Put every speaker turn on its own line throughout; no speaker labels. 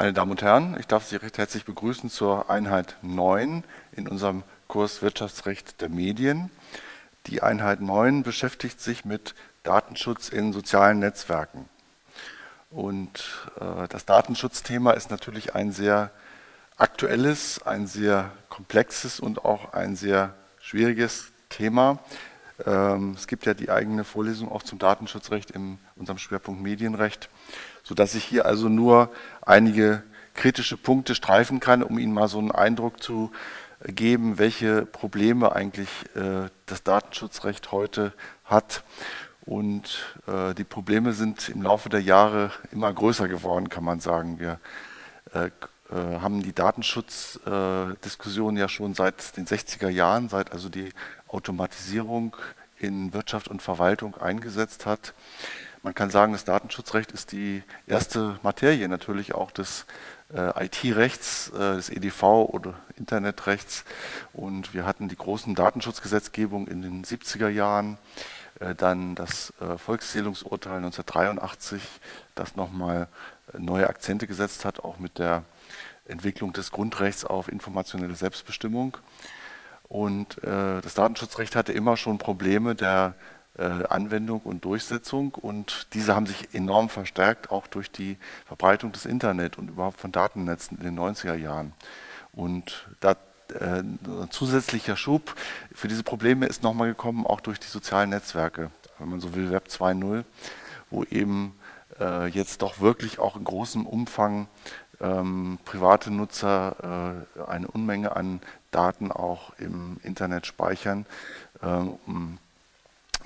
Meine Damen und Herren, ich darf Sie recht herzlich begrüßen zur Einheit 9 in unserem Kurs Wirtschaftsrecht der Medien. Die Einheit 9 beschäftigt sich mit Datenschutz in sozialen Netzwerken. Und äh, das Datenschutzthema ist natürlich ein sehr aktuelles, ein sehr komplexes und auch ein sehr schwieriges Thema. Ähm, es gibt ja die eigene Vorlesung auch zum Datenschutzrecht in unserem Schwerpunkt Medienrecht sodass ich hier also nur einige kritische Punkte streifen kann, um Ihnen mal so einen Eindruck zu geben, welche Probleme eigentlich äh, das Datenschutzrecht heute hat. Und äh, die Probleme sind im Laufe der Jahre immer größer geworden, kann man sagen. Wir äh, äh haben die Datenschutzdiskussion ja schon seit den 60er Jahren, seit also die Automatisierung in Wirtschaft und Verwaltung eingesetzt hat. Man kann sagen, das Datenschutzrecht ist die erste Materie natürlich auch des äh, IT-Rechts, äh, des EDV oder Internetrechts. Und wir hatten die großen Datenschutzgesetzgebungen in den 70er Jahren, äh, dann das äh, Volkszählungsurteil 1983, das nochmal äh, neue Akzente gesetzt hat, auch mit der Entwicklung des Grundrechts auf informationelle Selbstbestimmung. Und äh, das Datenschutzrecht hatte immer schon Probleme der Anwendung und Durchsetzung und diese haben sich enorm verstärkt, auch durch die Verbreitung des Internet und überhaupt von Datennetzen in den 90er Jahren. Und da, äh, ein zusätzlicher Schub für diese Probleme ist nochmal gekommen, auch durch die sozialen Netzwerke, wenn man so will, Web 2.0, wo eben äh, jetzt doch wirklich auch in großem Umfang ähm, private Nutzer äh, eine Unmenge an Daten auch im Internet speichern, äh, um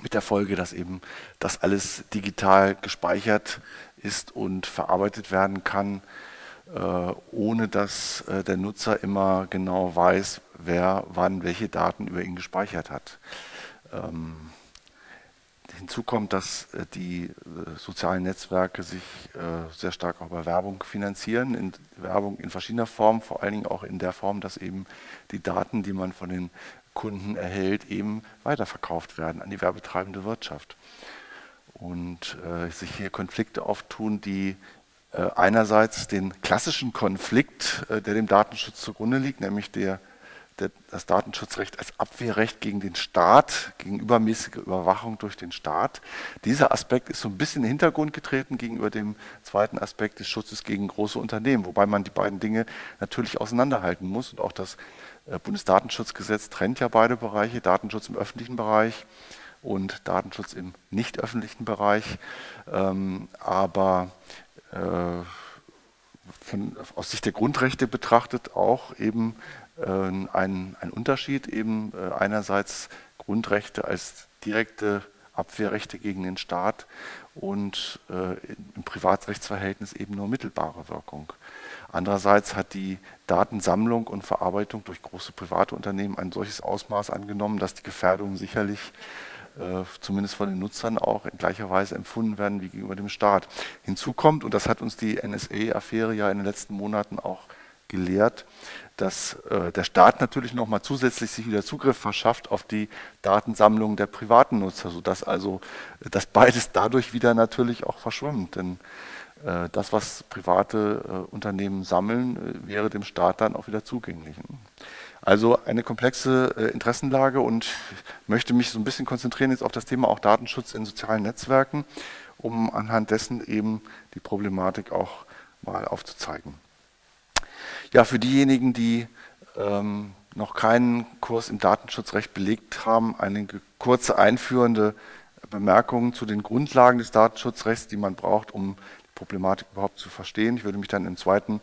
mit der Folge, dass eben das alles digital gespeichert ist und verarbeitet werden kann, äh, ohne dass äh, der Nutzer immer genau weiß, wer wann welche Daten über ihn gespeichert hat. Ähm, hinzu kommt, dass äh, die sozialen Netzwerke sich sehr stark auch bei Werbung finanzieren, in Werbung in verschiedener Form, vor allen Dingen auch in der Form, dass eben die Daten, die man von den Kunden erhält, eben weiterverkauft werden an die werbetreibende Wirtschaft. Und äh, sich hier Konflikte auftun, die äh, einerseits den klassischen Konflikt, äh, der dem Datenschutz zugrunde liegt, nämlich der, der, das Datenschutzrecht als Abwehrrecht gegen den Staat, gegen übermäßige Überwachung durch den Staat. Dieser Aspekt ist so ein bisschen in den Hintergrund getreten gegenüber dem zweiten Aspekt des Schutzes gegen große Unternehmen, wobei man die beiden Dinge natürlich auseinanderhalten muss und auch das Bundesdatenschutzgesetz trennt ja beide Bereiche, Datenschutz im öffentlichen Bereich und Datenschutz im nicht öffentlichen Bereich. Ähm, aber äh, von, aus Sicht der Grundrechte betrachtet auch eben äh, ein, ein Unterschied, eben einerseits Grundrechte als direkte Abwehrrechte gegen den Staat und im Privatrechtsverhältnis eben nur mittelbare Wirkung. Andererseits hat die Datensammlung und Verarbeitung durch große private Unternehmen ein solches Ausmaß angenommen, dass die Gefährdungen sicherlich äh, zumindest von den Nutzern auch in gleicher Weise empfunden werden wie gegenüber dem Staat. Hinzu kommt, und das hat uns die NSA-Affäre ja in den letzten Monaten auch gelehrt, dass äh, der Staat natürlich nochmal zusätzlich sich wieder Zugriff verschafft auf die Datensammlung der privaten Nutzer, sodass also dass beides dadurch wieder natürlich auch verschwimmt. Denn äh, das, was private äh, Unternehmen sammeln, äh, wäre dem Staat dann auch wieder zugänglich. Also eine komplexe Interessenlage und möchte mich so ein bisschen konzentrieren jetzt auf das Thema auch Datenschutz in sozialen Netzwerken, um anhand dessen eben die Problematik auch mal aufzuzeigen. Ja, für diejenigen, die ähm, noch keinen Kurs im Datenschutzrecht belegt haben, eine kurze einführende Bemerkung zu den Grundlagen des Datenschutzrechts, die man braucht, um Problematik überhaupt zu verstehen. Ich würde mich dann im zweiten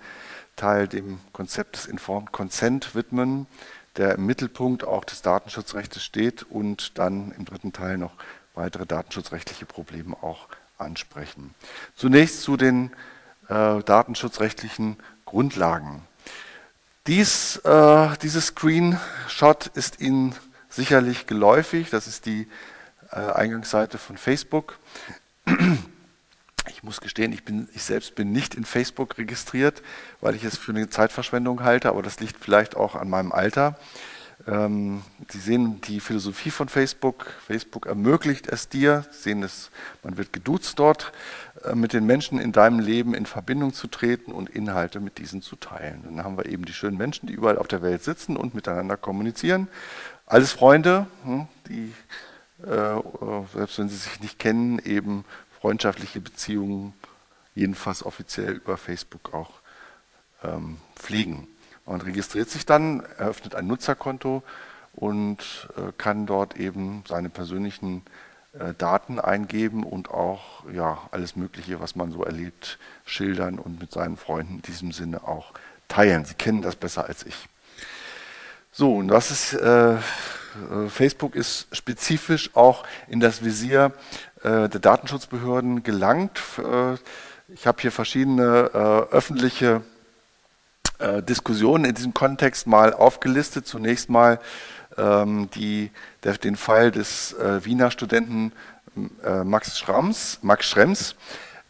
Teil dem Konzept des Informed Consent widmen, der im Mittelpunkt auch des Datenschutzrechts steht und dann im dritten Teil noch weitere datenschutzrechtliche Probleme auch ansprechen. Zunächst zu den äh, datenschutzrechtlichen Grundlagen. Dies, äh, dieses Screenshot ist Ihnen sicherlich geläufig. Das ist die äh, Eingangsseite von Facebook. Ich muss gestehen, ich, bin, ich selbst bin nicht in Facebook registriert, weil ich es für eine Zeitverschwendung halte, aber das liegt vielleicht auch an meinem Alter. Ähm, Sie sehen die Philosophie von Facebook. Facebook ermöglicht es dir, Sie sehen es, man wird geduzt dort, äh, mit den Menschen in deinem Leben in Verbindung zu treten und Inhalte mit diesen zu teilen. Dann haben wir eben die schönen Menschen, die überall auf der Welt sitzen und miteinander kommunizieren. Alles Freunde, hm, die, äh, selbst wenn sie sich nicht kennen, eben freundschaftliche Beziehungen, jedenfalls offiziell über Facebook auch ähm, pflegen. Man registriert sich dann, eröffnet ein Nutzerkonto und äh, kann dort eben seine persönlichen äh, Daten eingeben und auch ja, alles Mögliche, was man so erlebt, schildern und mit seinen Freunden in diesem Sinne auch teilen. Sie kennen das besser als ich. So, und das ist, äh, äh Facebook ist spezifisch auch in das Visier äh, der Datenschutzbehörden gelangt. Ich habe hier verschiedene öffentliche äh, Diskussionen in diesem Kontext mal aufgelistet. Zunächst mal ähm, die, der, den Fall des äh, Wiener Studenten äh, Max Schrems, Max Schrems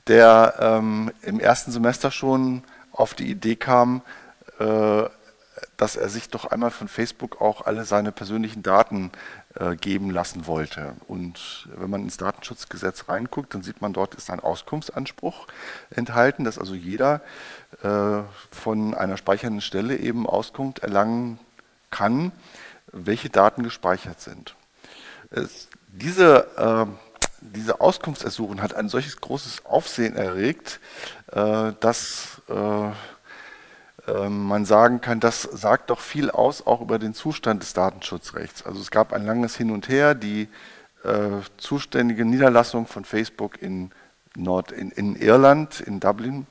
der ähm, im ersten Semester schon auf die Idee kam, äh, dass er sich doch einmal von Facebook auch alle seine persönlichen Daten geben lassen wollte. Und wenn man ins Datenschutzgesetz reinguckt, dann sieht man, dort ist ein Auskunftsanspruch enthalten, dass also jeder äh, von einer speichernden Stelle eben Auskunft erlangen kann, welche Daten gespeichert sind. Es, diese, äh, diese Auskunftsersuchen hat ein solches großes Aufsehen erregt, äh, dass äh, man sagen kann, das sagt doch viel aus, auch über den Zustand des Datenschutzrechts. Also es gab ein langes Hin und Her, die äh, zuständige Niederlassung von Facebook in, Nord, in, in Irland, in Dublin,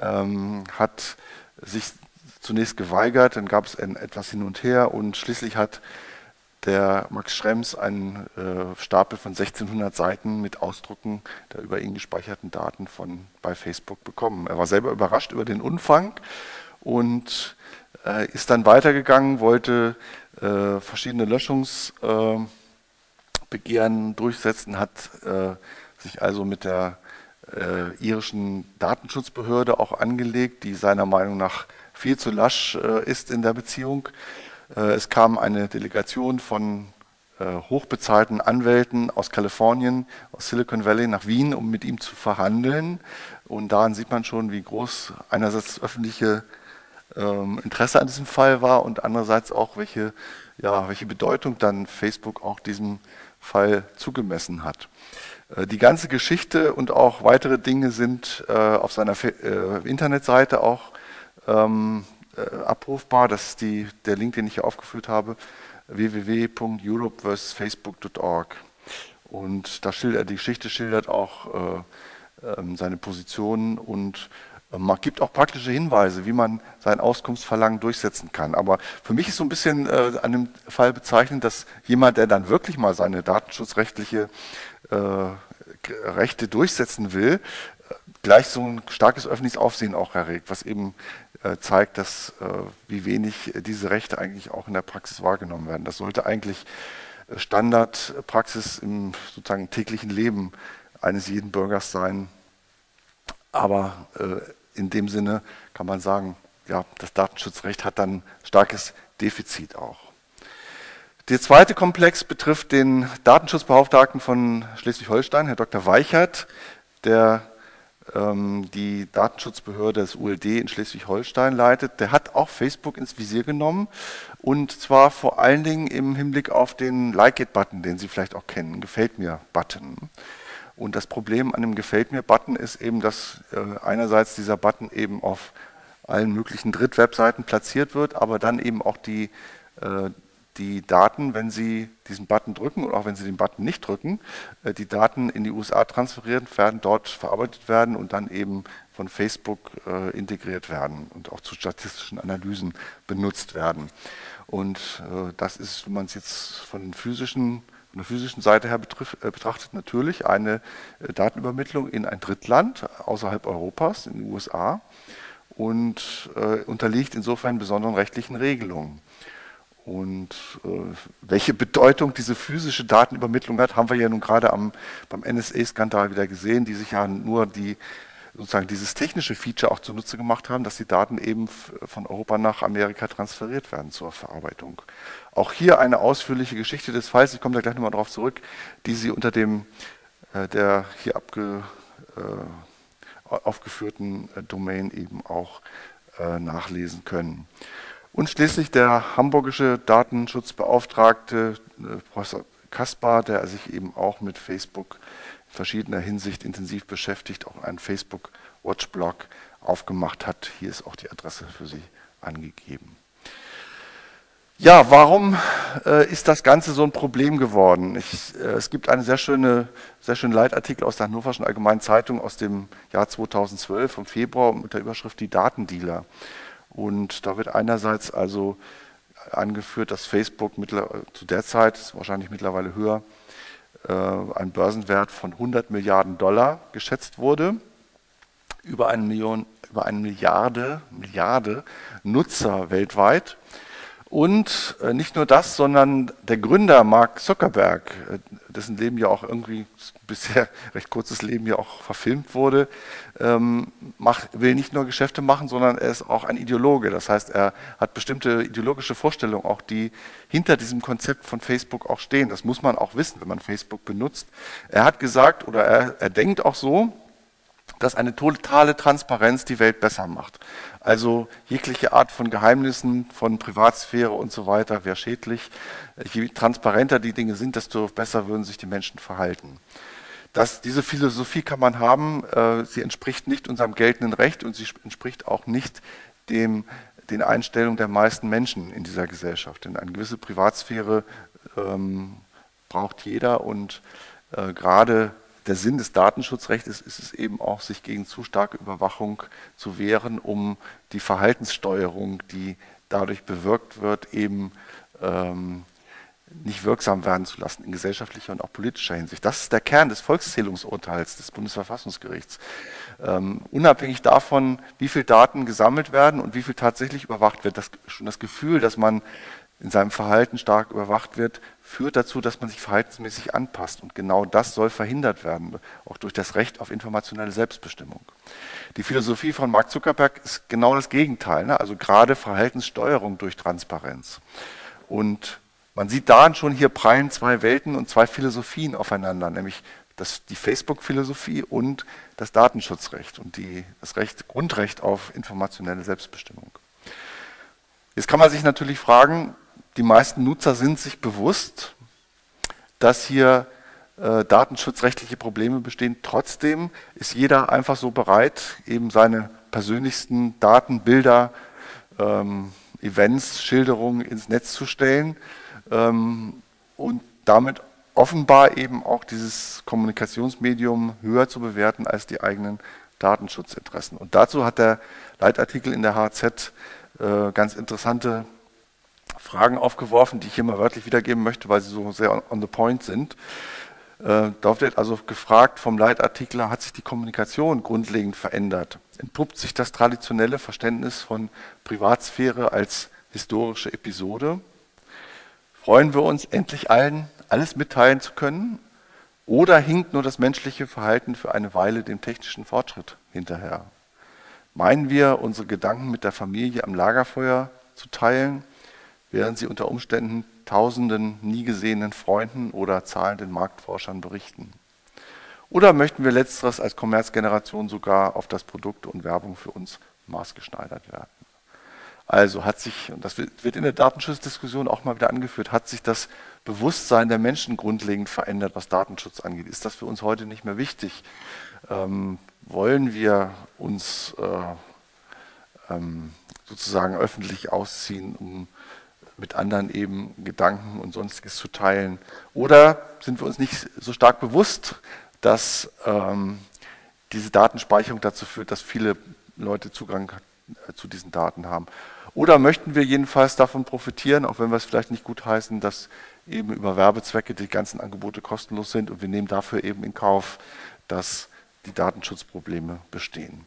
ähm, hat sich zunächst geweigert, dann gab es etwas hin und her und schließlich hat der Max Schrems einen äh, Stapel von 1600 Seiten mit Ausdrucken der über ihn gespeicherten Daten von bei Facebook bekommen. Er war selber überrascht über den Umfang und äh, ist dann weitergegangen, wollte äh, verschiedene Löschungsbegehren äh, durchsetzen, hat äh, sich also mit der äh, irischen Datenschutzbehörde auch angelegt, die seiner Meinung nach viel zu lasch ist in der Beziehung. es kam eine Delegation von hochbezahlten Anwälten aus Kalifornien, aus Silicon Valley nach Wien, um mit ihm zu verhandeln. Und daran sieht man schon, wie groß einerseits öffentliche ähm, Interesse an diesem Fall war und andererseits auch, welche, ja, welche Bedeutung dann Facebook auch diesem Fall zugemessen hat. Äh, die ganze Geschichte und auch weitere Dinge sind äh, auf seiner äh, Internetseite auch ähm, äh, abrufbar. Das ist die, der Link, den ich hier aufgeführt habe, www.europe-facebook.org. Und da schildert, die Geschichte schildert auch äh, ähm, seine Position und man gibt auch praktische Hinweise, wie man sein Auskunftsverlangen durchsetzen kann. Aber für mich ist so ein bisschen äh, an dem Fall bezeichnend, dass jemand, der dann wirklich mal seine datenschutzrechtliche äh, Rechte durchsetzen will, gleich so ein starkes öffentliches Aufsehen auch erregt, was eben äh, zeigt, dass äh, wie wenig diese Rechte eigentlich auch in der Praxis wahrgenommen werden. Das sollte eigentlich Standardpraxis im sozusagen täglichen Leben eines jeden Bürgers sein, aber äh, in dem Sinne kann man sagen, ja, das Datenschutzrecht hat dann starkes Defizit auch. Der zweite Komplex betrifft den Datenschutzbeauftragten von Schleswig-Holstein, Herr Dr. Weichert, der ähm, die Datenschutzbehörde des ULD in Schleswig-Holstein leitet. Der hat auch Facebook ins Visier genommen und zwar vor allen Dingen im Hinblick auf den Like-It-Button, den Sie vielleicht auch kennen, Gefällt mir-Button. Und das Problem an dem Gefällt mir-Button ist eben, dass äh, einerseits dieser Button eben auf allen möglichen Drittwebseiten platziert wird, aber dann eben auch die, äh, die Daten, wenn Sie diesen Button drücken und auch wenn Sie den Button nicht drücken, äh, die Daten in die USA transferiert werden, dort verarbeitet werden und dann eben von Facebook äh, integriert werden und auch zu statistischen Analysen benutzt werden. Und äh, das ist, wenn man es jetzt von den physischen von der physischen Seite her betrifft, äh, betrachtet natürlich eine äh, Datenübermittlung in ein Drittland außerhalb Europas, in den USA, und äh, unterliegt insofern besonderen rechtlichen Regelungen. Und äh, welche Bedeutung diese physische Datenübermittlung hat, haben wir ja nun gerade beim NSA-Skandal wieder gesehen, die sich ja nur die sozusagen dieses technische Feature auch zunutze gemacht haben, dass die Daten eben von Europa nach Amerika transferiert werden zur Verarbeitung. Auch hier eine ausführliche Geschichte des Falls, ich komme da gleich nochmal darauf zurück, die Sie unter dem äh, der hier abge, äh, aufgeführten äh, Domain eben auch äh, nachlesen können. Und schließlich der hamburgische Datenschutzbeauftragte äh, Professor Kaspar, der sich eben auch mit Facebook verschiedener Hinsicht intensiv beschäftigt, auch einen Facebook Watchblog aufgemacht hat. Hier ist auch die Adresse für Sie angegeben. Ja, warum äh, ist das Ganze so ein Problem geworden? Ich, äh, es gibt einen sehr, schöne, sehr schönen Leitartikel aus der Hannoverschen Allgemeinen Zeitung aus dem Jahr 2012 vom Februar mit der Überschrift Die Datendealer. Und da wird einerseits also angeführt, dass Facebook zu der Zeit, wahrscheinlich mittlerweile höher, ein Börsenwert von 100 Milliarden Dollar geschätzt wurde, über eine, Million, über eine Milliarde, Milliarde Nutzer weltweit. Und äh, nicht nur das, sondern der Gründer Mark Zuckerberg, äh, dessen Leben ja auch irgendwie bisher recht kurzes Leben ja auch verfilmt wurde, ähm, will nicht nur Geschäfte machen, sondern er ist auch ein Ideologe. Das heißt, er hat bestimmte ideologische Vorstellungen, auch die hinter diesem Konzept von Facebook auch stehen. Das muss man auch wissen, wenn man Facebook benutzt. Er hat gesagt oder er, er denkt auch so, dass eine totale Transparenz die Welt besser macht. Also jegliche Art von Geheimnissen, von Privatsphäre und so weiter wäre schädlich. Je transparenter die Dinge sind, desto besser würden sich die Menschen verhalten. Das, diese Philosophie kann man haben, äh, sie entspricht nicht unserem geltenden Recht und sie entspricht auch nicht dem, den Einstellungen der meisten Menschen in dieser Gesellschaft. Denn eine gewisse Privatsphäre ähm, braucht jeder und äh, gerade der Sinn des Datenschutzrechts ist, es eben auch, sich gegen zu starke Überwachung zu wehren, um die Verhaltenssteuerung, die dadurch bewirkt wird, eben ähm, nicht wirksam werden zu lassen in gesellschaftlicher und auch politischer Hinsicht. Das ist der Kern des Volkszählungsurteils des Bundesverfassungsgerichts. Ähm, unabhängig davon, wie viel Daten gesammelt werden und wie viel tatsächlich überwacht wird, das, schon das Gefühl, dass man in seinem Verhalten stark überwacht wird, führt dazu, dass man sich verhaltensmäßig anpasst. Und genau das soll verhindert werden, auch durch das Recht auf informationelle Selbstbestimmung. Die Philosophie von Mark Zuckerberg ist genau das Gegenteil, ne? also gerade Verhaltenssteuerung durch Transparenz. Und man sieht da schon hier prallen zwei Welten und zwei Philosophien aufeinander, nämlich das, die Facebook-Philosophie und das Datenschutzrecht und die, das Recht, Grundrecht auf informationelle Selbstbestimmung. Jetzt kann man sich natürlich fragen, die meisten Nutzer sind sich bewusst, dass hier äh, datenschutzrechtliche Probleme bestehen. Trotzdem ist jeder einfach so bereit, eben seine persönlichsten Daten, Bilder, ähm, Events, Schilderungen ins Netz zu stellen ähm, und damit offenbar eben auch dieses Kommunikationsmedium höher zu bewerten als die eigenen Datenschutzinteressen. Und dazu hat der Leitartikel in der HZ äh, ganz interessante Fragen aufgeworfen, die ich hier mal wörtlich wiedergeben möchte, weil sie so sehr on the point sind. Äh, dort wird also gefragt vom Leitartikler, hat sich die Kommunikation grundlegend verändert? Entpuppt sich das traditionelle Verständnis von Privatsphäre als historische Episode? Freuen wir uns, endlich allen alles mitteilen zu können? Oder hinkt nur das menschliche Verhalten für eine Weile dem technischen Fortschritt hinterher? Meinen wir, unsere Gedanken mit der Familie am Lagerfeuer zu teilen? Während sie unter Umständen tausenden nie gesehenen Freunden oder zahlenden Marktforschern berichten? Oder möchten wir letzteres als Kommerzgeneration sogar auf das Produkt und Werbung für uns maßgeschneidert werden? Also hat sich, und das wird in der Datenschutzdiskussion auch mal wieder angeführt, hat sich das Bewusstsein der Menschen grundlegend verändert, was Datenschutz angeht. Ist das für uns heute nicht mehr wichtig? Ähm, wollen wir uns äh, ähm, sozusagen öffentlich ausziehen, um mit anderen eben Gedanken und sonstiges zu teilen? Oder sind wir uns nicht so stark bewusst, dass ähm, diese Datenspeicherung dazu führt, dass viele Leute Zugang äh, zu diesen Daten haben? Oder möchten wir jedenfalls davon profitieren, auch wenn wir es vielleicht nicht gut heißen, dass eben über Werbezwecke die ganzen Angebote kostenlos sind und wir nehmen dafür eben in Kauf, dass die Datenschutzprobleme bestehen.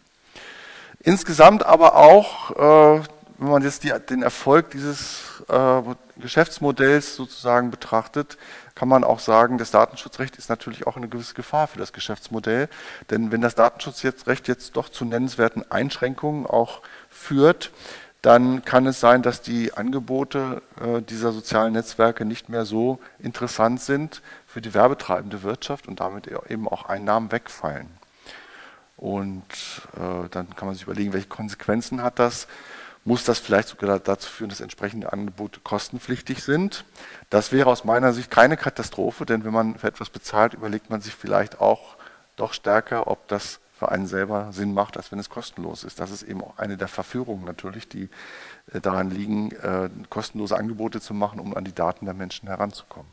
Insgesamt aber auch äh, wenn man jetzt die, den Erfolg dieses äh, Geschäftsmodells sozusagen betrachtet, kann man auch sagen, das Datenschutzrecht ist natürlich auch eine gewisse Gefahr für das Geschäftsmodell. Denn wenn das Datenschutzrecht jetzt doch zu nennenswerten Einschränkungen auch führt, dann kann es sein, dass die Angebote äh, dieser sozialen Netzwerke nicht mehr so interessant sind für die werbetreibende Wirtschaft und damit eben auch Einnahmen wegfallen. Und äh, dann kann man sich überlegen, welche Konsequenzen hat das muss das vielleicht sogar dazu führen, dass entsprechende Angebote kostenpflichtig sind. Das wäre aus meiner Sicht keine Katastrophe, denn wenn man für etwas bezahlt, überlegt man sich vielleicht auch doch stärker, ob das für einen selber Sinn macht, als wenn es kostenlos ist. Das ist eben auch eine der Verführungen natürlich, die äh, daran liegen, äh, kostenlose Angebote zu machen, um an die Daten der Menschen heranzukommen.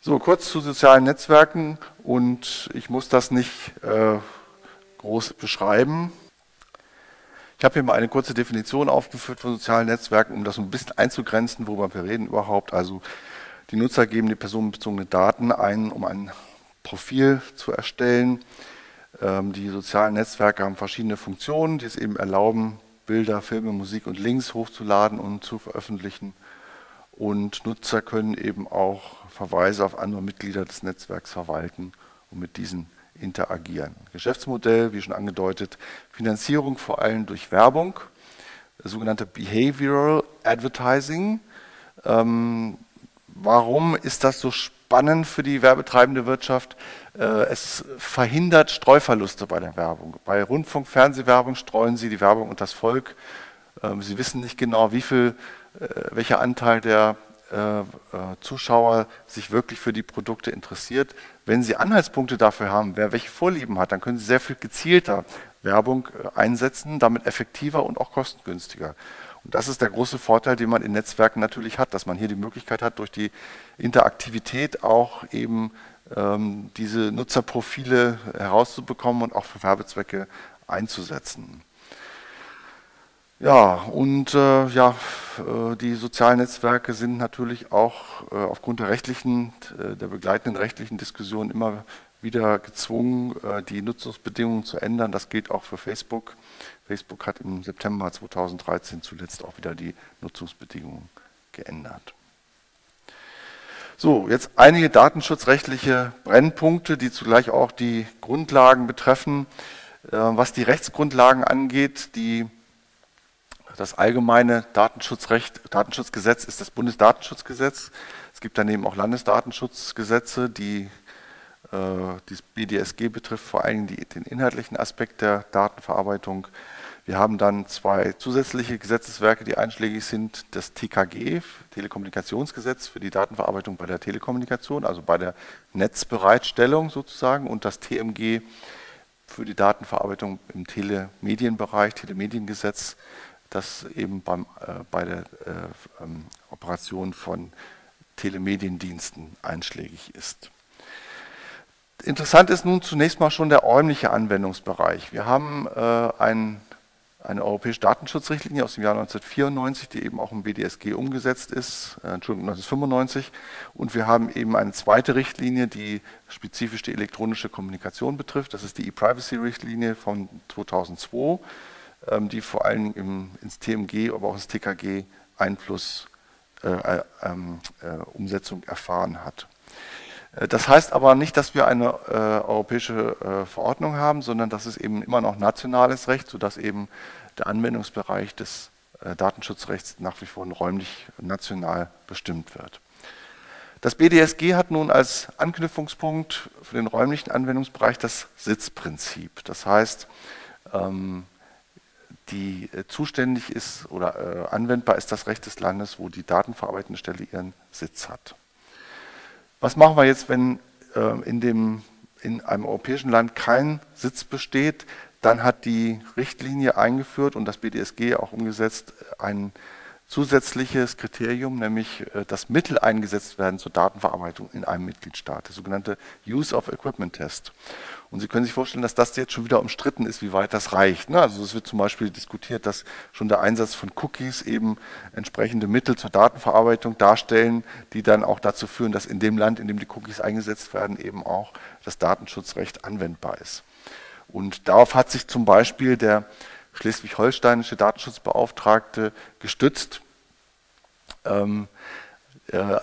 So, kurz zu sozialen Netzwerken und ich muss das nicht äh, groß beschreiben. Ich habe hier mal eine kurze Definition aufgeführt von sozialen Netzwerken, um das ein bisschen einzugrenzen, worüber wir reden überhaupt. Also die Nutzer geben die personenbezogene Daten ein, um ein Profil zu erstellen. Ähm, die sozialen Netzwerke haben verschiedene Funktionen, die es eben erlauben, Bilder, Filme, Musik und Links hochzuladen und zu veröffentlichen. Und Nutzer können eben auch Verweise auf andere Mitglieder des Netzwerks verwalten und mit diesen interagieren. Geschäftsmodell, wie schon angedeutet, Finanzierung vor allem durch Werbung, sogenannte Behavioral Advertising. Ähm, warum ist das so spannend für die werbetreibende Wirtschaft? Äh, es verhindert Streuverluste bei der Werbung. Bei Rundfunk, Fernsehwerbung streuen sie die Werbung und das Volk. Ähm, sie wissen nicht genau, wie viel, äh, welcher Anteil der äh, äh, Zuschauer sich wirklich für die Produkte interessiert. Wenn Sie Anhaltspunkte dafür haben, wer welche Vorlieben hat, dann können Sie sehr viel gezielter Werbung äh, einsetzen, damit effektiver und auch kostengünstiger. Und das ist der große Vorteil, den man in Netzwerken natürlich hat, dass man hier die Möglichkeit hat, durch die Interaktivität auch eben ähm, diese Nutzerprofile herauszubekommen und auch für Werbezwecke einzusetzen. Ja, und äh, ja, äh, die sozialen Netzwerke sind natürlich auch äh, aufgrund der rechtlichen, äh, der begleitenden rechtlichen Diskussion immer wieder gezwungen, äh, die Nutzungsbedingungen zu ändern. Das gilt auch für Facebook. Facebook hat im September 2013 zuletzt auch wieder die Nutzungsbedingungen geändert. So, jetzt einige datenschutzrechtliche Brennpunkte, die zugleich auch die Grundlagen betreffen. Äh, was die Rechtsgrundlagen angeht, die das allgemeine Datenschutzrecht, Datenschutzgesetz ist das Bundesdatenschutzgesetz. Es gibt daneben auch Landesdatenschutzgesetze, die äh, das BDSG betrifft, vor allem die, den inhaltlichen Aspekt der Datenverarbeitung. Wir haben dann zwei zusätzliche Gesetzeswerke, die einschlägig sind. Das TKG, Telekommunikationsgesetz für die Datenverarbeitung bei der Telekommunikation, also bei der Netzbereitstellung sozusagen, und das TMG für die Datenverarbeitung im Telemedienbereich, Telemediengesetz das eben beim, äh, bei der äh, ähm, Operation von Telemediendiensten einschlägig ist. Interessant ist nun zunächst mal schon der räumliche Anwendungsbereich. Wir haben äh, ein, eine europäische Datenschutzrichtlinie aus dem Jahr 1994, die eben auch im BDSG umgesetzt ist, äh, Entschuldigung, 1995. Und wir haben eben eine zweite Richtlinie, die spezifisch die elektronische Kommunikation betrifft. Das ist die E-Privacy-Richtlinie von 2002 ähm, die vor allem im, ins TMG, aber auch ins TKG Einfluss, äh, äh, ähm, äh, Umsetzung erfahren hat. Äh, das heißt aber nicht, dass wir eine äh, europäische äh, Verordnung haben, sondern das ist eben immer noch nationales Recht, sodass eben der Anwendungsbereich des Datenschutzrechts nach wie vor räumlich national bestimmt wird. Das BDSG hat nun als Anknüpfungspunkt für den räumlichen Anwendungsbereich das Sitzprinzip. Das heißt, ähm, die äh, zuständig ist oder äh, anwendbar ist das Recht des Landes, wo die datenverarbeitende Stelle ihren Sitz hat. Was machen wir jetzt, wenn äh, in, dem, in einem europäischen Land kein Sitz besteht? Dann hat die Richtlinie eingeführt und das BDSG auch umgesetzt ein zusätzliches Kriterium, nämlich äh, dass Mittel eingesetzt werden zur Datenverarbeitung in einem Mitgliedstaat, der sogenannte Use of Equipment Test. Und Sie können sich vorstellen, dass das jetzt schon wieder umstritten ist, wie weit das reicht. Ne? Also es wird zum Beispiel diskutiert, dass schon der Einsatz von Cookies eben entsprechende Mittel zur Datenverarbeitung darstellen, die dann auch dazu führen, dass in dem Land, in dem die Cookies eingesetzt werden, eben auch das Datenschutzrecht anwendbar ist. Und darauf hat sich zum Beispiel der schleswig-holsteinische Datenschutzbeauftragte gestützt. Ähm, äh, äh,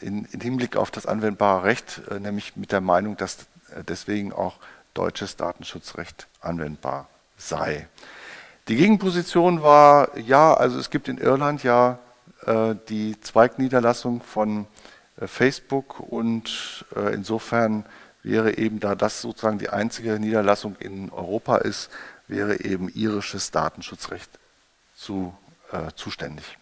in, in, Hinblick auf das anwendbare Recht, äh, nämlich mit der Meinung, dass deswegen auch deutsches Datenschutzrecht anwendbar sei. Die Gegenposition war, ja, also es gibt in Irland ja äh, die Zweigniederlassung von äh, Facebook und äh, insofern wäre eben, da das sozusagen die einzige Niederlassung in Europa ist, wäre eben irisches Datenschutzrecht zu, zuständig.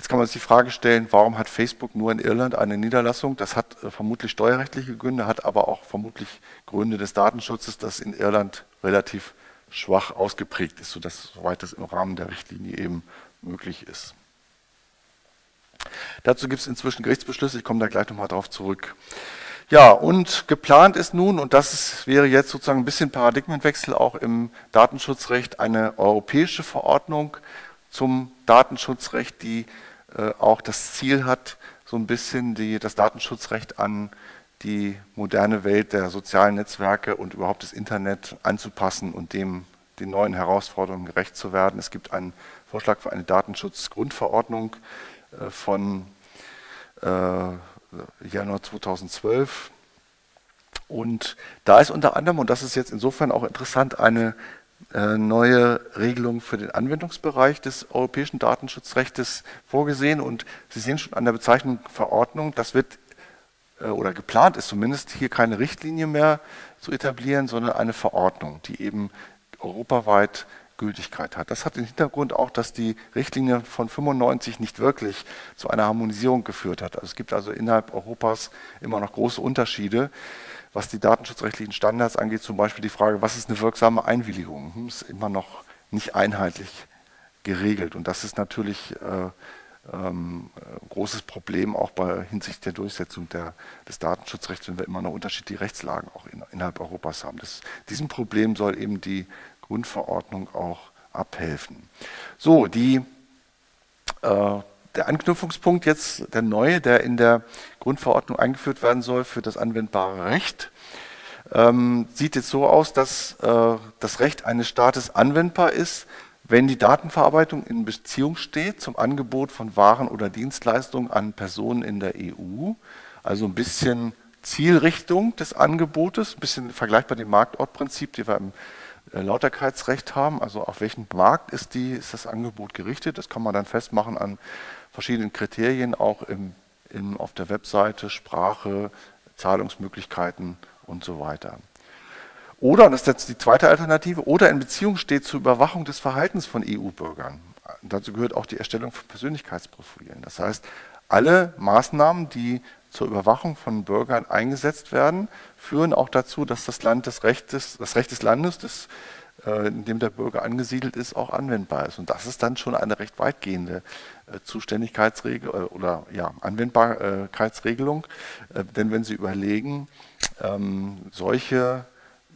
Jetzt kann man sich die Frage stellen, warum hat Facebook nur in Irland eine Niederlassung? Das hat äh, vermutlich steuerrechtliche Gründe, hat aber auch vermutlich Gründe des Datenschutzes, das in Irland relativ schwach ausgeprägt ist, sodass soweit das im Rahmen der Richtlinie eben möglich ist. Dazu gibt es inzwischen Gerichtsbeschlüsse, ich komme da gleich nochmal drauf zurück. Ja, und geplant ist nun, und das ist, wäre jetzt sozusagen ein bisschen Paradigmenwechsel auch im Datenschutzrecht, eine europäische Verordnung zum Datenschutzrecht, die äh, auch das Ziel hat, so ein bisschen die, das Datenschutzrecht an die moderne Welt der sozialen Netzwerke und überhaupt das Internet anzupassen und dem den neuen Herausforderungen gerecht zu werden. Es gibt einen Vorschlag für eine Datenschutzgrundverordnung äh, von äh, Januar 2012. Und da ist unter anderem, und das ist jetzt insofern auch interessant, eine äh, neue Regelung für den Anwendungsbereich des europäischen Datenschutzrechts vorgesehen. Und Sie sehen schon an der Bezeichnung Verordnung, das wird äh, oder geplant ist zumindest hier keine Richtlinie mehr zu etablieren, sondern eine Verordnung, die eben europaweit Gültigkeit hat. Das hat den Hintergrund auch, dass die Richtlinie von 95 nicht wirklich zu einer Harmonisierung geführt hat. Also es gibt also innerhalb Europas immer noch große Unterschiede was die datenschutzrechtlichen Standards angeht, zum Beispiel die Frage, was ist eine wirksame Einwilligung, hm, ist immer noch nicht einheitlich geregelt. Und das ist natürlich äh, ähm, ein großes Problem auch bei Hinsicht der Durchsetzung der, des Datenschutzrechts, wenn wir immer noch unterschiedliche Rechtslagen auch in, innerhalb Europas haben. Das, diesem Problem soll eben die Grundverordnung auch abhelfen. So, die äh, der Anknüpfungspunkt jetzt, der neue, der in der Grundverordnung eingeführt werden soll für das anwendbare Recht, ähm, sieht jetzt so aus, dass äh, das Recht eines Staates anwendbar ist, wenn die Datenverarbeitung in Beziehung steht zum Angebot von Waren oder Dienstleistungen an Personen in der EU. Also ein bisschen Zielrichtung des Angebotes, ein bisschen vergleichbar dem Marktortprinzip, die wir im Lauterkeitsrecht haben. Also auf welchen Markt ist, die, ist das Angebot gerichtet? Das kann man dann festmachen an verschiedenen Kriterien, auch im, im, auf der Webseite, Sprache, Zahlungsmöglichkeiten und so weiter. Oder, und das ist jetzt die zweite Alternative, oder in Beziehung steht zur Überwachung des Verhaltens von EU-Bürgern. Dazu gehört auch die Erstellung von Persönlichkeitsprofilen. Das heißt, alle Maßnahmen, die zur Überwachung von Bürgern eingesetzt werden, führen auch dazu, dass das Land des Rechtes, das Recht des Landes, des äh, in dem der Bürger angesiedelt ist, auch anwendbar ist. Und das ist dann schon eine recht weitgehende äh, Zuständigkeitsregel äh, oder ja, Anwendbarkeitsregelung. Denn wenn Sie überlegen, ähm, solche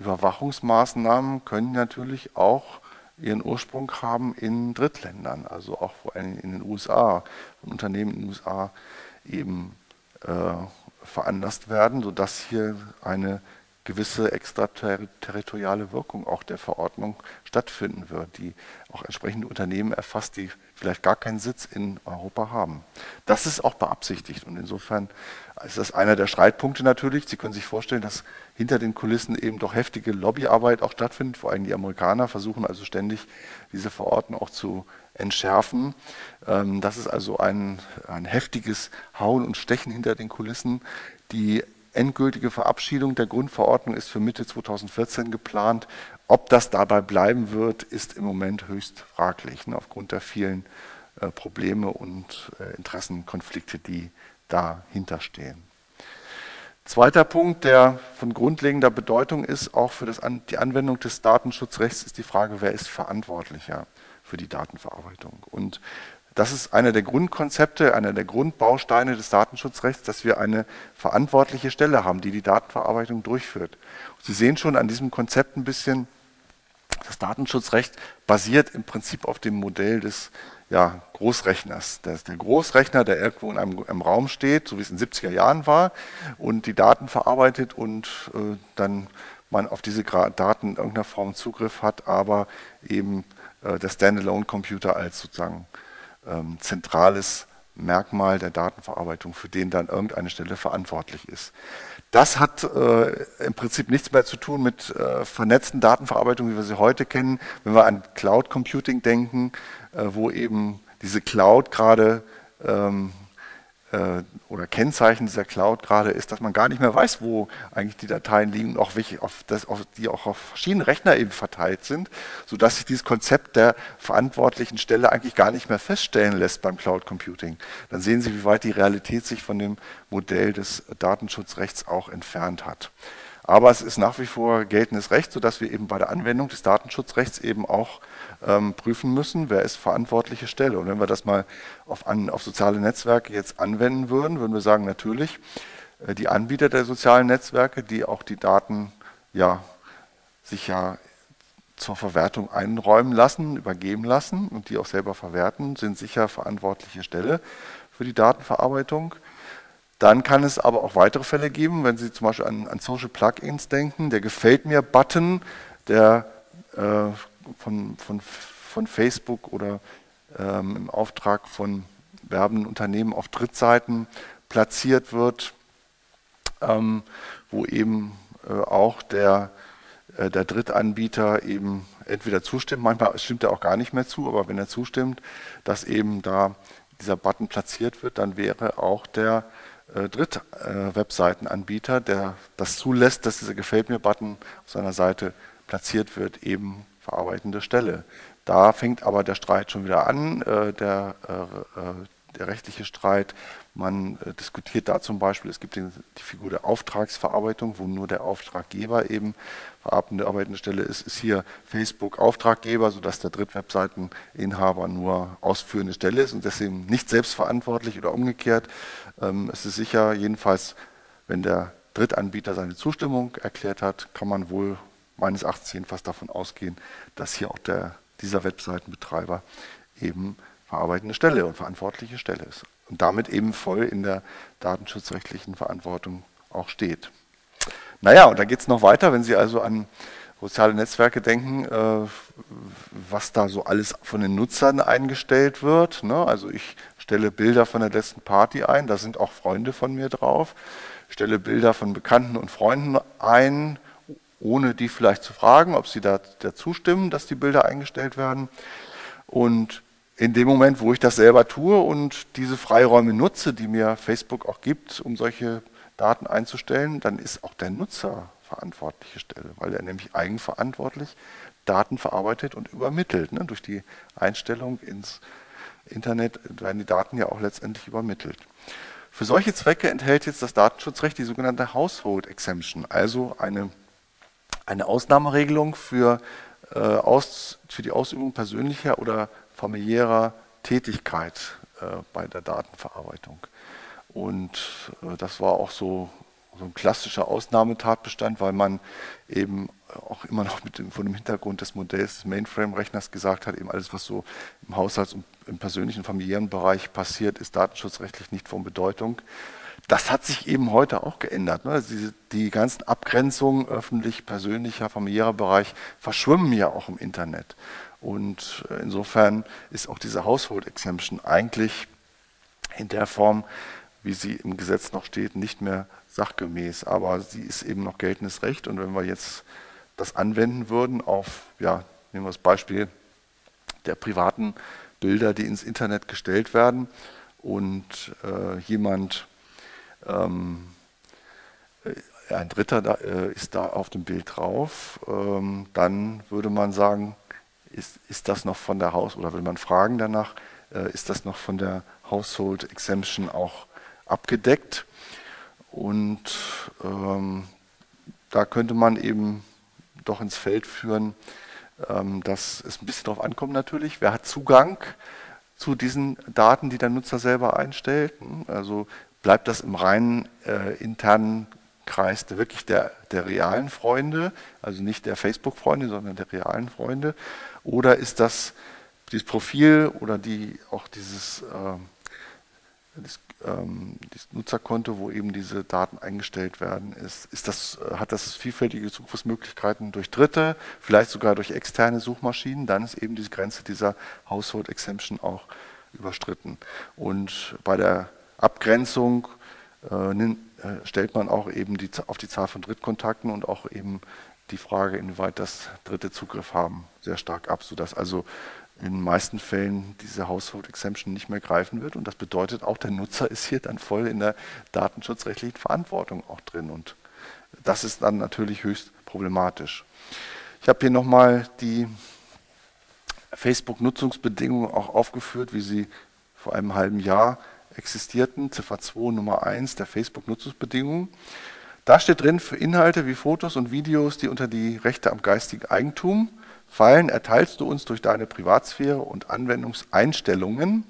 Überwachungsmaßnahmen können natürlich auch ihren Ursprung haben in Drittländern, also auch vor allem in den USA, von Unternehmen in den USA eben äh, veranlasst werden, sodass hier eine gewisse extraterritoriale Wirkung auch der Verordnung stattfinden wird, die auch entsprechende Unternehmen erfasst, die vielleicht gar keinen Sitz in Europa haben. Das ist auch beabsichtigt und insofern ist das einer der Streitpunkte natürlich. Sie können sich vorstellen, dass hinter den Kulissen eben doch heftige Lobbyarbeit auch stattfindet. Vor allem die Amerikaner versuchen also ständig diese Verordnung auch zu entschärfen. Ähm, das ist also ein, ein heftiges Hauen und Stechen hinter den Kulissen. Die endgültige Verabschiedung der Grundverordnung ist für Mitte 2014 geplant. Ob das dabei bleiben wird, ist im Moment höchst fraglich, ne, aufgrund der vielen äh, Probleme und äh, Interessenkonflikte, die dahinter stehen. Zweiter Punkt, der von grundlegender Bedeutung ist, auch für das, die Anwendung des Datenschutzrechts, ist die Frage, wer ist verantwortlicher für die Datenverarbeitung. Und das ist einer der Grundkonzepte, einer der Grundbausteine des Datenschutzrechts, dass wir eine verantwortliche Stelle haben, die die Datenverarbeitung durchführt. Sie sehen schon an diesem Konzept ein bisschen, das Datenschutzrecht basiert im Prinzip auf dem Modell des ja, Großrechners. Ist der Großrechner, der irgendwo in einem, einem, Raum steht, so wie es in den 70er Jahren war, und die Daten verarbeitet und äh, dann man auf diese Daten in irgendeiner Form Zugriff hat, aber eben äh, der Standalone-Computer als sozusagen ähm, zentrales Merkmal der Datenverarbeitung, für den dann irgendeine Stelle verantwortlich ist. Das hat äh, im Prinzip nichts mehr zu tun mit äh, vernetzten Datenverarbeitung, wie wir sie heute kennen. Wenn wir an Cloud Computing denken, äh, wo eben diese Cloud gerade ähm, äh, oder Kennzeichen dieser Cloud gerade ist, dass man gar nicht mehr weiß, wo eigentlich die Dateien liegen auch welche, auf das, auf, die auch auf verschiedenen Rechner eben verteilt sind, sodass sich dieses Konzept der verantwortlichen Stelle eigentlich gar nicht mehr feststellen lässt beim Cloud Computing. Dann sehen Sie, wie weit die Realität sich von dem Modell des Datenschutzrechts auch entfernt hat. Aber es ist nach wie vor geltendes Recht, sodass wir eben bei der Anwendung des Datenschutzrechts eben auch ähm, prüfen müssen, wer ist verantwortliche Stelle. Und wenn wir das mal auf, an, auf soziale Netzwerke jetzt anwenden würden, würden wir sagen, natürlich, äh, die Anbieter der sozialen Netzwerke, die auch die Daten ja sich ja zur Verwertung einräumen lassen, übergeben lassen und die auch selber verwerten, sind sicher verantwortliche Stelle für die Datenverarbeitung. Dann kann es aber auch weitere Fälle geben, wenn Sie zum Beispiel an, an Social Plugins denken. Der Gefällt mir-Button, der äh, von, von, von Facebook oder ähm, im Auftrag von werbenden Unternehmen auf Drittseiten platziert wird, ähm, wo eben äh, auch der, äh, der Drittanbieter eben entweder zustimmt, manchmal stimmt er auch gar nicht mehr zu, aber wenn er zustimmt, dass eben da dieser Button platziert wird, dann wäre auch der äh, Dritt-Webseitenanbieter, äh, der das zulässt, dass dieser Gefällt mir-Button auf seiner Seite platziert wird, eben verarbeitende Stelle. Da fängt aber der Streit schon wieder an, äh, der, äh, äh der rechtliche Streit. Man äh, diskutiert da zum Beispiel, es gibt den, die Figur der Auftragsverarbeitung, wo nur der Auftraggeber eben verarbeitende arbeitende Stelle ist, ist hier Facebook Auftraggeber, sodass der Drittwebseiteninhaber nur ausführende Stelle ist und deswegen nicht selbstverantwortlich oder umgekehrt. Ähm, es ist sicher, jedenfalls, wenn der Drittanbieter seine Zustimmung erklärt hat, kann man wohl meines Erachtens jedenfalls davon ausgehen, dass hier auch der, dieser Webseitenbetreiber eben verarbeitende Stelle und verantwortliche Stelle ist und damit eben voll in der datenschutzrechtlichen Verantwortung auch steht. Naja, und da geht es noch weiter, wenn Sie also an soziale Netzwerke denken, äh, was da so alles von den Nutzern eingestellt wird. Ne? Also ich stelle Bilder von der letzten Party ein, da sind auch Freunde von mir drauf, stelle Bilder von Bekannten und Freunden ein, ohne die vielleicht zu fragen, ob sie da, dazu stimmen, dass die Bilder eingestellt werden. Und in dem Moment, wo ich das selber tue und diese Freiräume nutze, die mir Facebook auch gibt, um solche Daten einzustellen, dann ist auch der Nutzer verantwortliche Stelle, weil er nämlich eigenverantwortlich Daten verarbeitet und übermittelt. Ne? Durch die Einstellung ins Internet werden die Daten ja auch letztendlich übermittelt. Für solche Zwecke enthält jetzt das Datenschutzrecht die sogenannte Household Exemption, also eine, eine Ausnahmeregelung für, äh, aus, für die Ausübung persönlicher oder familiärer Tätigkeit äh, bei der Datenverarbeitung. Und äh, das war auch so, so ein klassischer Ausnahmetatbestand, weil man eben auch immer noch mit dem, von dem Hintergrund des Modells des Mainframe-Rechners gesagt hat, eben alles, was so im Haushalts- und im persönlichen familiären Bereich passiert, ist datenschutzrechtlich nicht von Bedeutung. Das hat sich eben heute auch geändert. Ne? Also die, die ganzen Abgrenzungen öffentlich, persönlicher, familiärer Bereich verschwimmen ja auch im Internet. Und äh, insofern ist auch diese Household Exemption eigentlich in der Form wie sie im Gesetz noch steht, nicht mehr sachgemäß. Aber sie ist eben noch geltendes Recht. Und wenn wir jetzt das anwenden würden auf, ja, nehmen wir das Beispiel der privaten Bilder, die ins Internet gestellt werden und äh, jemand, ähm, äh, ein Dritter da, äh, ist da auf dem Bild drauf, ähm, dann würde man sagen, ist, ist das noch von der Haus, oder würde man fragen danach, äh, ist das noch von der Household Exemption auch abgedeckt. Und ähm, da könnte man eben doch ins Feld führen, ähm, dass es ein bisschen darauf ankommt natürlich, wer hat Zugang zu diesen Daten, die der Nutzer selber einstellt. Also bleibt das im reinen äh, internen Kreis der, wirklich der, der realen Freunde, also nicht der Facebook-Freunde, sondern der realen Freunde? Oder ist das dieses Profil oder die, auch dieses äh, das, ähm, das, Nutzerkonto, wo eben diese Daten eingestellt werden, ist, ist das, hat das vielfältige Zugriffsmöglichkeiten durch Dritte, vielleicht sogar durch externe Suchmaschinen, dann ist eben diese Grenze dieser Household Exemption auch überstritten. Und bei der Abgrenzung äh, äh, stellt man auch eben die, auf die Zahl von Drittkontakten und auch eben die Frage, inwieweit das Dritte Zugriff haben, sehr stark ab, sodass also in den meisten Fällen diese Household Exemption nicht mehr greifen wird. Und das bedeutet auch, der Nutzer ist hier dann voll in der datenschutzrechtlichen Verantwortung auch drin. Und das ist dann natürlich höchst problematisch. Ich habe hier nochmal die Facebook-Nutzungsbedingungen auch aufgeführt, wie sie vor einem halben Jahr existierten. Ziffer 2 Nummer 1 der Facebook-Nutzungsbedingungen. Da steht drin, für Inhalte wie Fotos und Videos, die unter die Rechte am geistigen Eigentum fallen, erteilst du uns durch deine Privatsphäre und Anwendungseinstellungen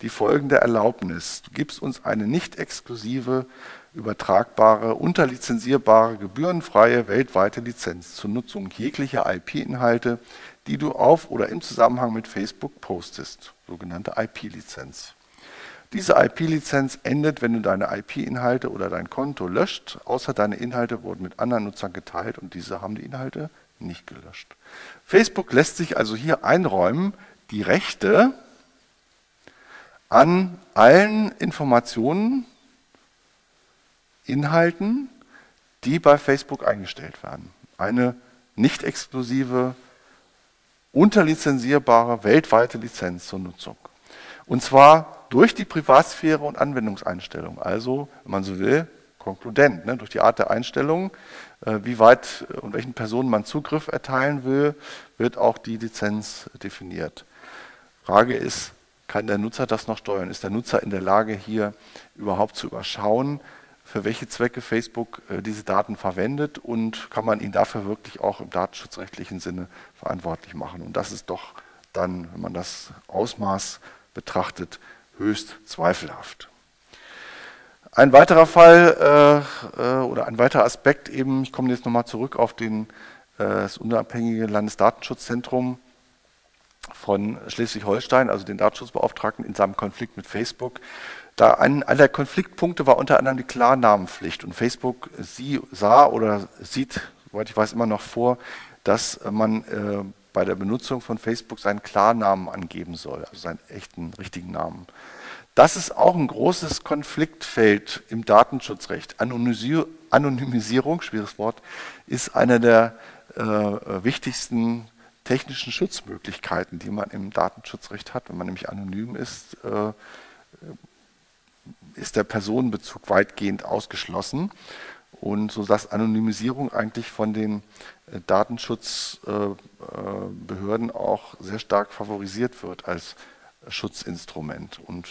die folgende Erlaubnis. Du gibst uns eine nicht exklusive, übertragbare, unterlizenzierbare, gebührenfreie weltweite Lizenz zur Nutzung jeglicher IP-Inhalte, die du auf oder im Zusammenhang mit Facebook postest, sogenannte IP-Lizenz. Diese IP-Lizenz endet, wenn du deine IP-Inhalte oder dein Konto löscht, außer deine Inhalte wurden mit anderen Nutzern geteilt und diese haben die Inhalte nicht gelöscht. Facebook lässt sich also hier einräumen, die Rechte an allen Informationen, Inhalten, die bei Facebook eingestellt werden. Eine nicht exklusive, unterlizenzierbare, weltweite Lizenz zur Nutzung. Und zwar durch die Privatsphäre und Anwendungseinstellung. Also, wenn man so will, konkludent, ne? durch die Art der Einstellung äh, wie weit und welchen Personen man Zugriff erteilen will, wird auch die Lizenz definiert. Frage ist, kann der Nutzer das noch steuern? Ist der Nutzer in der Lage, hier überhaupt zu überschauen, für welche Zwecke Facebook äh, diese Daten verwendet und kann man ihn dafür wirklich auch im datenschutzrechtlichen Sinne verantwortlich machen? Und das ist doch dann, wenn man das Ausmaß betrachtet, höchst zweifelhaft. Ein weiterer Fall äh, äh, oder ein weiterer Aspekt eben, ich komme jetzt nochmal zurück auf den, äh, das unabhängige Landesdatenschutzzentrum von Schleswig-Holstein, also den Datenschutzbeauftragten in seinem Konflikt mit Facebook. Da ein, einer der Konfliktpunkte war unter anderem die Klarnamenpflicht und Facebook sie sah oder sieht, soweit ich weiß, immer noch vor, dass man äh, bei der Benutzung von Facebook seinen Klarnamen angeben soll, also seinen echten, richtigen Namen. Das ist auch ein großes Konfliktfeld im Datenschutzrecht. Anonymisierung, schwieriges Wort, ist eine der äh, wichtigsten technischen Schutzmöglichkeiten, die man im Datenschutzrecht hat. Wenn man nämlich anonym ist, äh, ist der Personenbezug weitgehend ausgeschlossen und so dass Anonymisierung eigentlich von den Datenschutzbehörden auch sehr stark favorisiert wird als Schutzinstrument. Und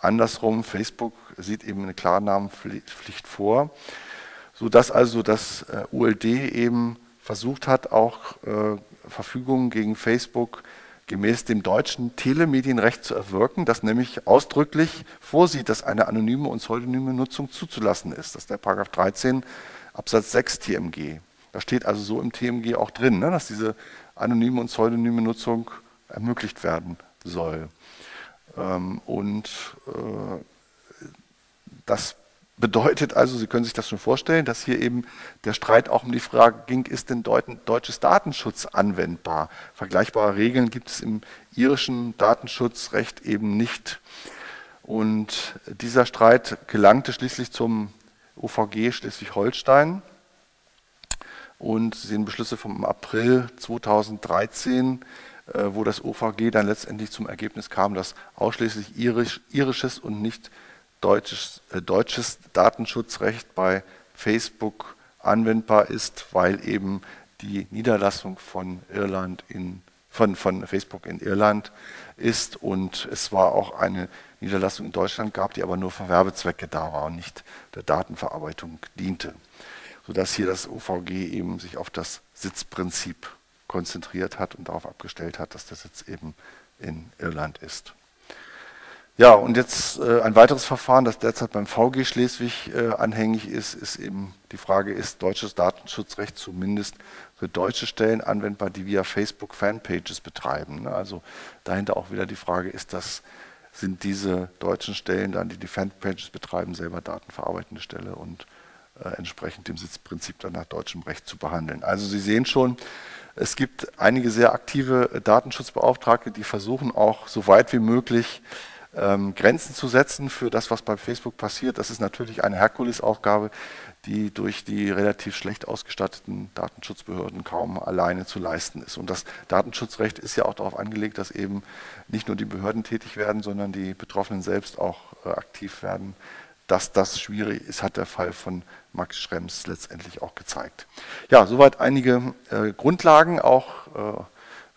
Andersrum, Facebook sieht eben eine Klarnamenpflicht vor, sodass also das äh, ULD eben versucht hat, auch äh, Verfügungen gegen Facebook gemäß dem deutschen Telemedienrecht zu erwirken, das nämlich ausdrücklich vorsieht, dass eine anonyme und pseudonyme Nutzung zuzulassen ist. Das ist der Paragraph 13 Absatz 6 TMG. Da steht also so im TMG auch drin, ne, dass diese anonyme und pseudonyme Nutzung ermöglicht werden soll. Ähm, und äh, das bedeutet also, Sie können sich das schon vorstellen, dass hier eben der Streit auch um die Frage ging, ist denn deutsches Datenschutz anwendbar? Vergleichbare Regeln gibt es im irischen Datenschutzrecht eben nicht. Und dieser Streit gelangte schließlich zum OVG Schleswig-Holstein. Und Sie sehen Beschlüsse vom April 2013 äh, wo das OVG dann letztendlich zum Ergebnis kam, dass ausschließlich irisch, irisches und nicht deutsches, äh, deutsches Datenschutzrecht bei Facebook anwendbar ist, weil eben die Niederlassung von Irland in, von, von Facebook in Irland ist. Und es war auch eine Niederlassung in Deutschland gab, die aber nur für Werbezwecke da war und nicht der Datenverarbeitung diente, sodass hier das OVG eben sich auf das Sitzprinzip konzentriert hat und darauf abgestellt hat, dass der Sitz eben in Irland ist. Ja, und jetzt äh, ein weiteres Verfahren, das derzeit beim VG Schleswig äh, anhängig ist, ist eben die Frage, ist deutsches Datenschutzrecht zumindest für deutsche Stellen anwendbar, die via Facebook Fanpages betreiben. Ne? Also dahinter auch wieder die Frage, ist das sind diese deutschen Stellen dann, die die Fanpages betreiben, selber datenverarbeitende Stelle und äh, entsprechend dem Sitzprinzip dann nach deutschem Recht zu behandeln. Also Sie sehen schon, es gibt einige sehr aktive Datenschutzbeauftragte, die versuchen auch so weit wie möglich ähm, Grenzen zu setzen für das, was bei Facebook passiert. Das ist natürlich eine Herkulesaufgabe, die durch die relativ schlecht ausgestatteten Datenschutzbehörden kaum alleine zu leisten ist. Und das Datenschutzrecht ist ja auch darauf angelegt, dass eben nicht nur die Behörden tätig werden, sondern die Betroffenen selbst auch äh, aktiv werden. Dass das schwierig ist, hat der Fall von Max Schrems letztendlich auch gezeigt. Ja, soweit einige äh, Grundlagen, auch äh,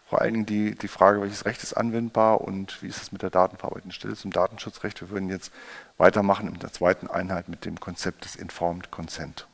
vor allen Dingen die, die Frage, welches Recht ist anwendbar und wie ist es mit der datenverarbeitenden Stelle zum Datenschutzrecht. Wir würden jetzt weitermachen in der zweiten Einheit mit dem Konzept des Informed Consent.